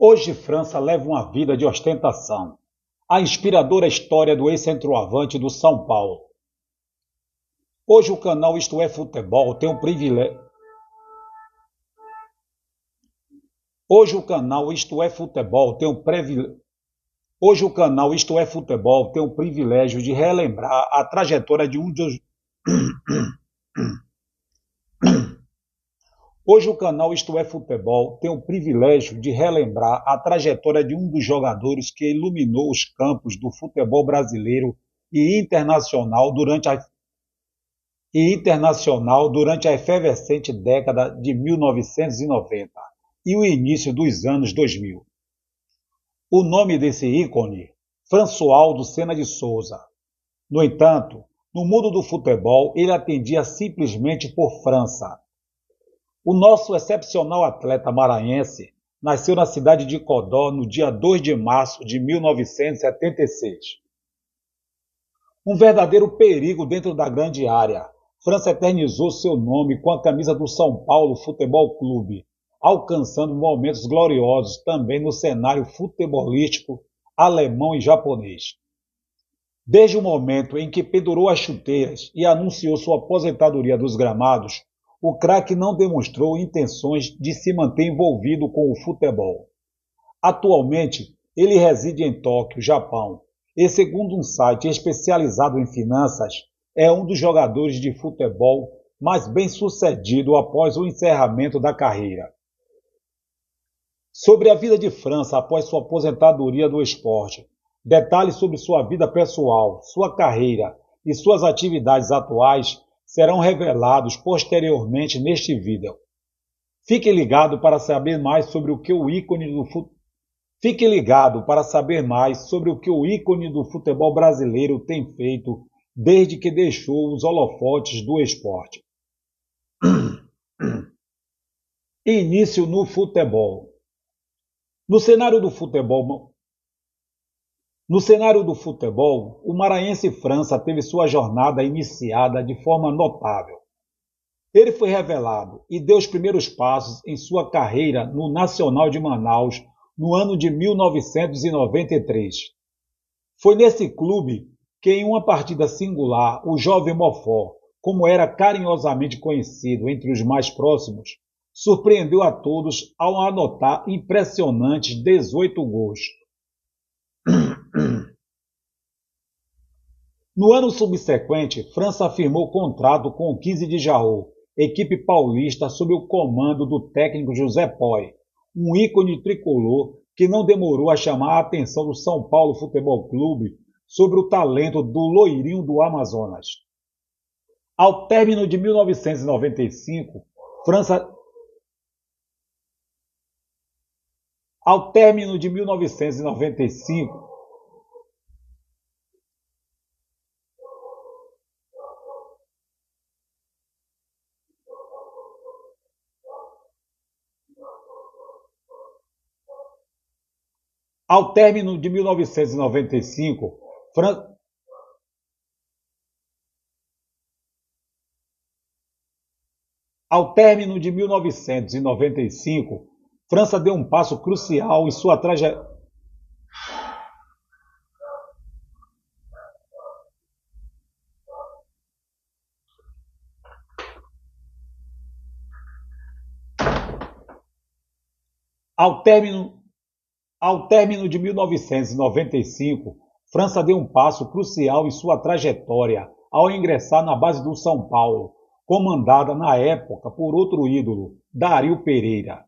Hoje França leva uma vida de ostentação. A inspiradora história do ex-centroavante do São Paulo. Hoje o canal Isto é Futebol tem o privilégio. Hoje o canal Isto é Futebol tem o privilégio. Hoje o canal Isto é Futebol tem o privilégio de relembrar a trajetória de um dos Hoje o canal Isto é Futebol tem o privilégio de relembrar a trajetória de um dos jogadores que iluminou os campos do futebol brasileiro e internacional durante a, e internacional durante a efervescente década de 1990 e o início dos anos 2000. O nome desse ícone, Françoaldo Sena de Souza. No entanto, no mundo do futebol, ele atendia simplesmente por França o nosso excepcional atleta maranhense nasceu na cidade de Codó no dia 2 de março de 1976. Um verdadeiro perigo dentro da grande área. França eternizou seu nome com a camisa do São Paulo Futebol Clube, alcançando momentos gloriosos também no cenário futebolístico alemão e japonês. Desde o momento em que pendurou as chuteiras e anunciou sua aposentadoria dos gramados, o craque não demonstrou intenções de se manter envolvido com o futebol. Atualmente, ele reside em Tóquio, Japão, e segundo um site especializado em finanças, é um dos jogadores de futebol mais bem-sucedido após o encerramento da carreira. Sobre a vida de França após sua aposentadoria do esporte, detalhes sobre sua vida pessoal, sua carreira e suas atividades atuais serão revelados posteriormente neste vídeo. Fique ligado para saber mais sobre o que o ícone do fut... Fique ligado para saber mais sobre o que o ícone do futebol brasileiro tem feito desde que deixou os holofotes do esporte. Início no futebol. No cenário do futebol no cenário do futebol, o Maranhense França teve sua jornada iniciada de forma notável. Ele foi revelado e deu os primeiros passos em sua carreira no Nacional de Manaus no ano de 1993. Foi nesse clube que, em uma partida singular, o jovem Mofó, como era carinhosamente conhecido entre os mais próximos, surpreendeu a todos ao anotar impressionantes 18 gols. No ano subsequente, França firmou contrato com o 15 de Jaú, equipe paulista sob o comando do técnico José Poi, um ícone tricolor que não demorou a chamar a atenção do São Paulo Futebol Clube sobre o talento do loirinho do Amazonas. Ao término de 1995, França Ao término de 1995, Ao término de 1995, Fran... Ao término de 1995, França deu um passo crucial em sua trajetória. Ao término ao término de 1995, França deu um passo crucial em sua trajetória ao ingressar na base do São Paulo, comandada na época por outro ídolo, Dario Pereira.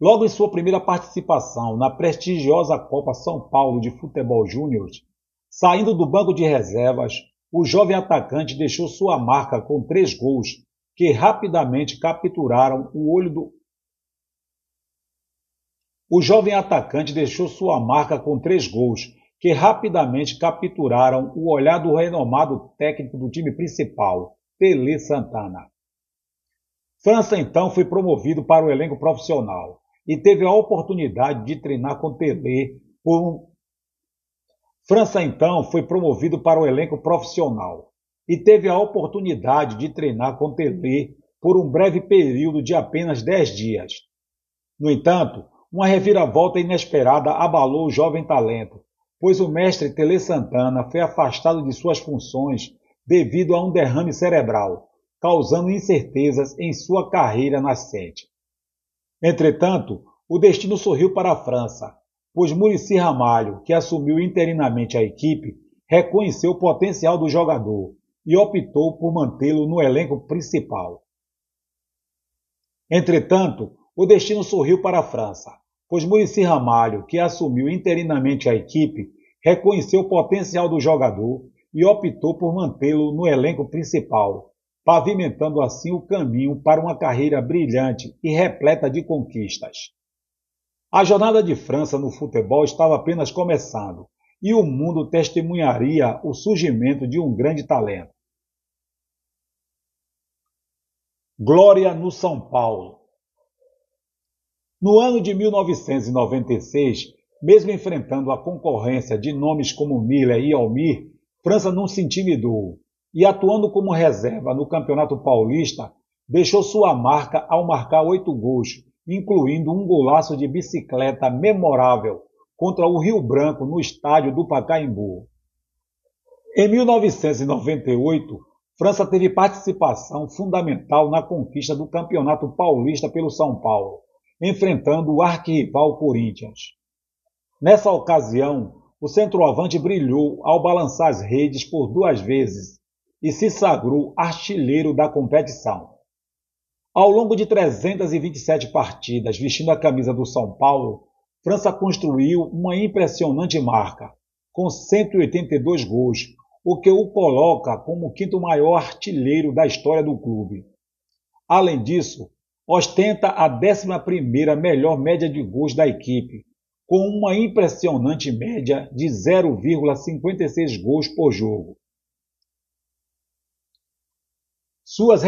Logo em sua primeira participação na prestigiosa Copa São Paulo de Futebol Júnior, saindo do banco de reservas, o jovem atacante deixou sua marca com três gols que rapidamente capturaram o olho do, o jovem atacante deixou sua marca com três gols, que rapidamente capturaram o olhar do renomado técnico do time principal, Tele Santana. França então foi promovido para o elenco profissional e teve a oportunidade de treinar com Tele por um... França então foi promovido para o elenco profissional e teve a oportunidade de treinar com Tele por um breve período de apenas 10 dias. No entanto, uma reviravolta inesperada abalou o jovem talento, pois o mestre Tele Santana foi afastado de suas funções devido a um derrame cerebral, causando incertezas em sua carreira nascente. Entretanto, o destino sorriu para a França, pois Murici Ramalho, que assumiu interinamente a equipe, reconheceu o potencial do jogador e optou por mantê-lo no elenco principal. Entretanto, o destino sorriu para a França, pois Murici Ramalho, que assumiu interinamente a equipe, reconheceu o potencial do jogador e optou por mantê-lo no elenco principal, pavimentando assim o caminho para uma carreira brilhante e repleta de conquistas. A jornada de França no futebol estava apenas começando e o mundo testemunharia o surgimento de um grande talento. Glória no São Paulo. No ano de 1996, mesmo enfrentando a concorrência de nomes como Miller e Almir, França não se intimidou e, atuando como reserva no Campeonato Paulista, deixou sua marca ao marcar oito gols, incluindo um golaço de bicicleta memorável contra o Rio Branco no estádio do Pacaembu. Em 1998, França teve participação fundamental na conquista do Campeonato Paulista pelo São Paulo, enfrentando o arquirrival Corinthians. Nessa ocasião, o centroavante brilhou ao balançar as redes por duas vezes e se sagrou artilheiro da competição. Ao longo de 327 partidas vestindo a camisa do São Paulo, França construiu uma impressionante marca, com 182 gols, o que o coloca como o quinto maior artilheiro da história do clube. Além disso, ostenta a 11ª melhor média de gols da equipe, com uma impressionante média de 0,56 gols por jogo. Suas,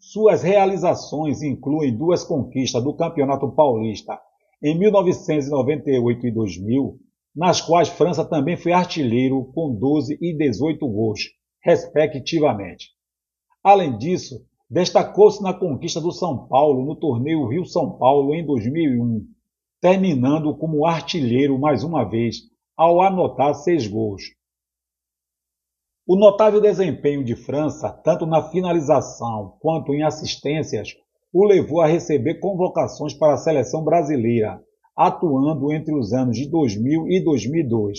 suas realizações incluem duas conquistas do Campeonato Paulista em 1998 e 2000, nas quais França também foi artilheiro com 12 e 18 gols, respectivamente. Além disso, destacou-se na conquista do São Paulo no torneio Rio-São Paulo em 2001, terminando como artilheiro mais uma vez, ao anotar seis gols. O notável desempenho de França, tanto na finalização quanto em assistências, o levou a receber convocações para a seleção brasileira, atuando entre os anos de 2000 e 2002.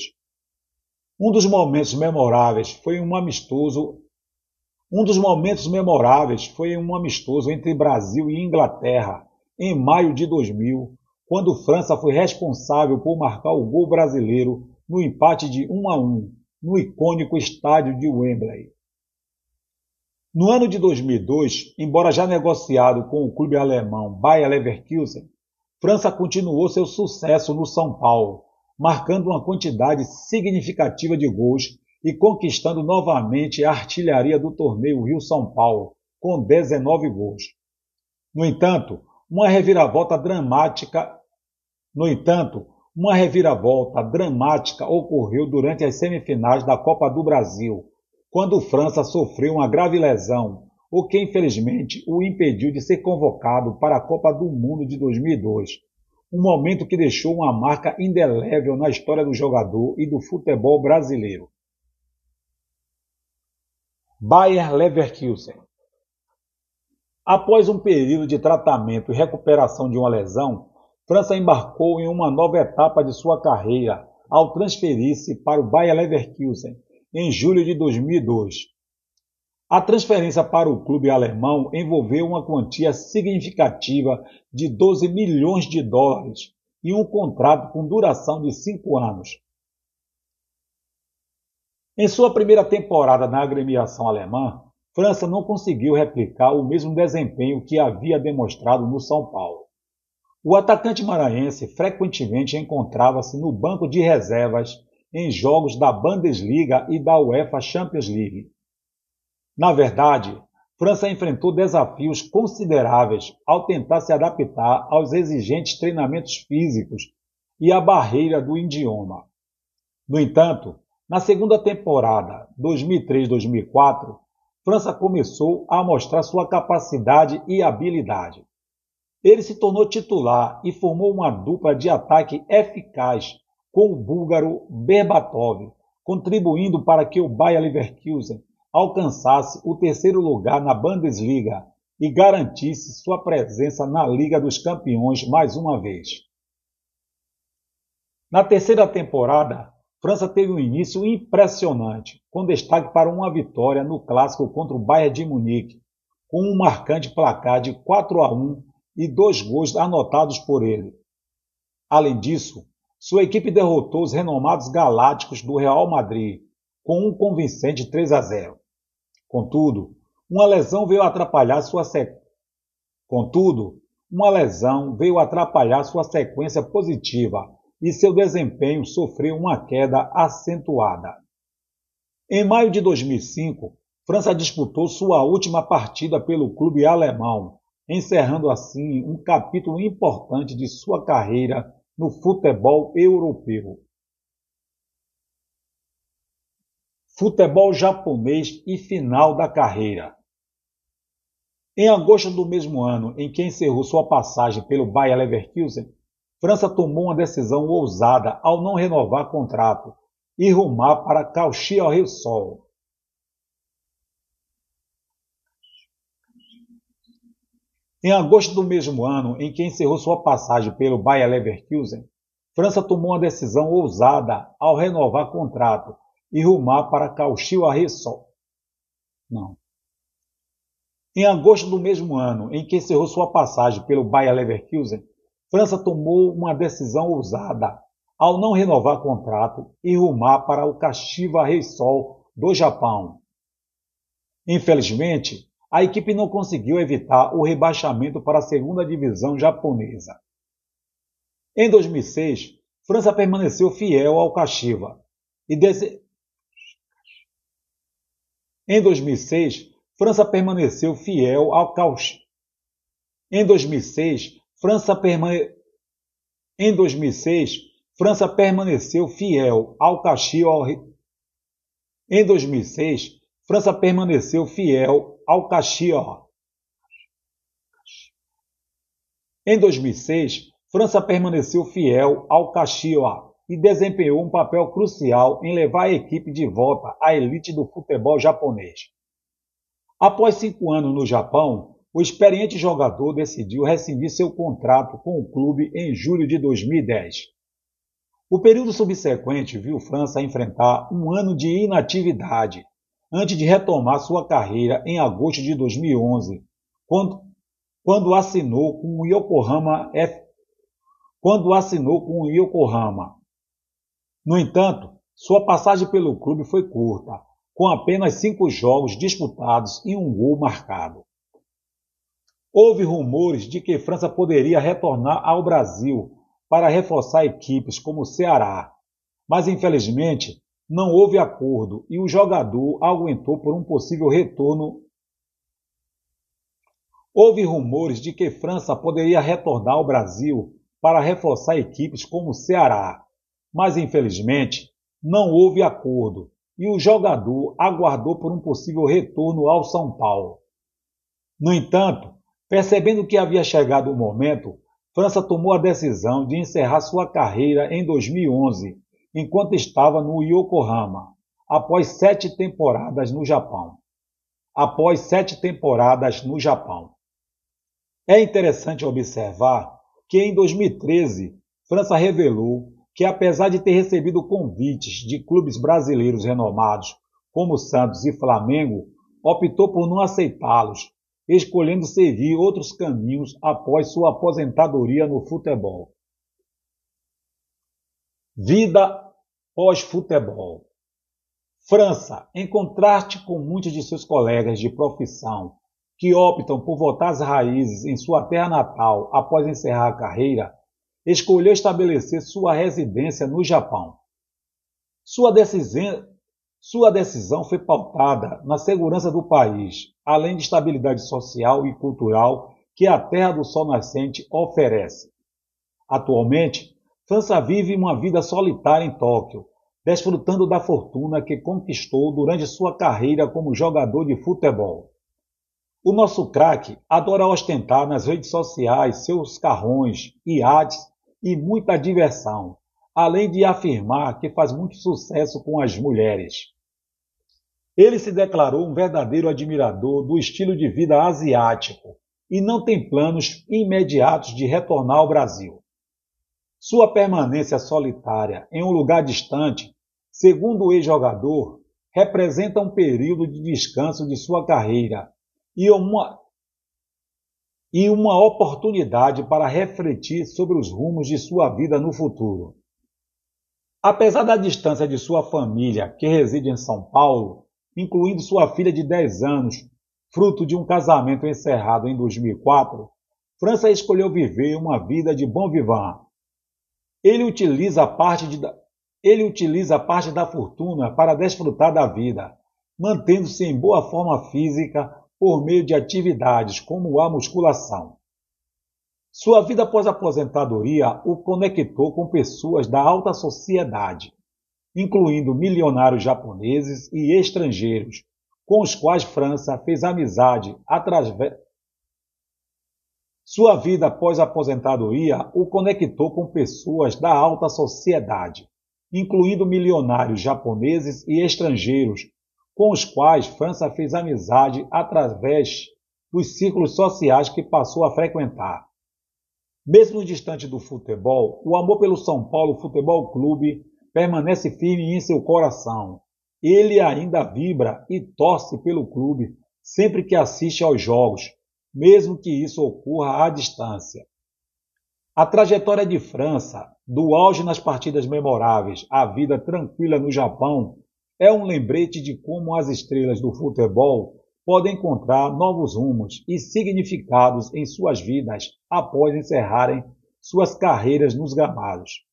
Um dos momentos memoráveis foi um amistoso um dos momentos memoráveis foi um amistoso entre Brasil e Inglaterra, em maio de 2000, quando França foi responsável por marcar o gol brasileiro no empate de 1 a 1 no icônico estádio de Wembley. No ano de 2002, embora já negociado com o clube alemão Bayer Leverkusen, França continuou seu sucesso no São Paulo, marcando uma quantidade significativa de gols e conquistando novamente a artilharia do torneio Rio-São Paulo, com 19 gols. No entanto, uma reviravolta dramática no entanto, uma reviravolta dramática ocorreu durante as semifinais da Copa do Brasil, quando França sofreu uma grave lesão, o que infelizmente o impediu de ser convocado para a Copa do Mundo de 2002, um momento que deixou uma marca indelével na história do jogador e do futebol brasileiro. Bayer Leverkusen Após um período de tratamento e recuperação de uma lesão, França embarcou em uma nova etapa de sua carreira ao transferir-se para o Bayer Leverkusen em julho de 2002. A transferência para o clube alemão envolveu uma quantia significativa de 12 milhões de dólares e um contrato com duração de cinco anos. Em sua primeira temporada na agremiação alemã, França não conseguiu replicar o mesmo desempenho que havia demonstrado no São Paulo. O atacante maranhense frequentemente encontrava-se no banco de reservas em jogos da Bundesliga e da UEFA Champions League. Na verdade, França enfrentou desafios consideráveis ao tentar se adaptar aos exigentes treinamentos físicos e à barreira do idioma. No entanto, na segunda temporada, 2003-2004, França começou a mostrar sua capacidade e habilidade. Ele se tornou titular e formou uma dupla de ataque eficaz com o búlgaro Berbatov, contribuindo para que o Bayer Leverkusen alcançasse o terceiro lugar na Bundesliga e garantisse sua presença na Liga dos Campeões mais uma vez. Na terceira temporada, França teve um início impressionante, com destaque para uma vitória no clássico contra o Bayern de Munique, com um marcante placar de 4 a 1 e dois gols anotados por ele. Além disso, sua equipe derrotou os renomados Galácticos do Real Madrid com um convincente 3 a 0. Contudo, uma lesão veio atrapalhar sua sequência. Contudo, uma lesão veio atrapalhar sua sequência positiva e seu desempenho sofreu uma queda acentuada. Em maio de 2005, França disputou sua última partida pelo clube alemão, encerrando assim um capítulo importante de sua carreira no futebol europeu. Futebol japonês e final da carreira. Em agosto do mesmo ano em que encerrou sua passagem pelo Bayer Leverkusen, França tomou uma decisão ousada ao não renovar contrato e rumar para Cauchy ao Rio Sol. Em agosto do mesmo ano em que encerrou sua passagem pelo Bayer Leverkusen, França tomou uma decisão ousada ao renovar contrato e rumar para Cauchy Sol. Não. Em agosto do mesmo ano em que encerrou sua passagem pelo Bayer Leverkusen, França tomou uma decisão ousada ao não renovar contrato e rumar para o Kashiwa Reysol do Japão. Infelizmente, a equipe não conseguiu evitar o rebaixamento para a segunda divisão japonesa. Em 2006, França permaneceu fiel ao Kashiwa e. Em 2006, França permaneceu fiel ao Cauchy. Em 2006, França permane... Em 2006, França permaneceu fiel ao Caxias. Em 2006, França permaneceu fiel ao Caxias. Em 2006, França permaneceu fiel ao Caxias e desempenhou um papel crucial em levar a equipe de volta à elite do futebol japonês. Após cinco anos no Japão, o experiente jogador decidiu rescindir seu contrato com o clube em julho de 2010. O período subsequente viu França enfrentar um ano de inatividade, antes de retomar sua carreira em agosto de 2011, quando, quando assinou com o Yokohama F, quando assinou com o Yokohama. No entanto, sua passagem pelo clube foi curta, com apenas cinco jogos disputados e um gol marcado. Houve rumores de que França poderia retornar ao Brasil para reforçar equipes como o Ceará, mas infelizmente não houve acordo e o jogador aguentou por um possível retorno. Houve rumores de que França poderia retornar ao Brasil para reforçar equipes como o Ceará, mas infelizmente não houve acordo e o jogador aguardou por um possível retorno ao São Paulo. No entanto, Percebendo que havia chegado o momento, França tomou a decisão de encerrar sua carreira em 2011, enquanto estava no Yokohama, após sete temporadas no Japão. Após sete temporadas no Japão. É interessante observar que em 2013, França revelou que, apesar de ter recebido convites de clubes brasileiros renomados, como Santos e Flamengo, optou por não aceitá-los escolhendo seguir outros caminhos após sua aposentadoria no futebol. Vida pós-futebol. França, em contraste com muitos de seus colegas de profissão que optam por voltar às raízes em sua terra natal após encerrar a carreira, escolheu estabelecer sua residência no Japão. Sua decisão, sua decisão foi pautada na segurança do país, além de estabilidade social e cultural que a Terra do Sol Nascente oferece. Atualmente, França vive uma vida solitária em Tóquio, desfrutando da fortuna que conquistou durante sua carreira como jogador de futebol. O nosso craque adora ostentar nas redes sociais seus carrões, iates e muita diversão, além de afirmar que faz muito sucesso com as mulheres. Ele se declarou um verdadeiro admirador do estilo de vida asiático e não tem planos imediatos de retornar ao Brasil. Sua permanência solitária em um lugar distante, segundo o ex-jogador, representa um período de descanso de sua carreira e uma, e uma oportunidade para refletir sobre os rumos de sua vida no futuro. Apesar da distância de sua família, que reside em São Paulo, incluindo sua filha de 10 anos, fruto de um casamento encerrado em 2004, França escolheu viver uma vida de bom vivant. Ele utiliza parte, de, ele utiliza parte da fortuna para desfrutar da vida, mantendo-se em boa forma física por meio de atividades como a musculação. Sua vida após a aposentadoria o conectou com pessoas da alta sociedade, incluindo milionários japoneses e estrangeiros, com os quais França fez amizade através. Sua vida após a aposentadoria o conectou com pessoas da alta sociedade, incluindo milionários japoneses e estrangeiros, com os quais França fez amizade através dos círculos sociais que passou a frequentar. Mesmo distante do futebol, o amor pelo São Paulo Futebol Clube permanece firme em seu coração. Ele ainda vibra e torce pelo clube sempre que assiste aos jogos, mesmo que isso ocorra à distância. A trajetória de França, do auge nas partidas memoráveis à vida tranquila no Japão, é um lembrete de como as estrelas do futebol podem encontrar novos rumos e significados em suas vidas após encerrarem suas carreiras nos gramados.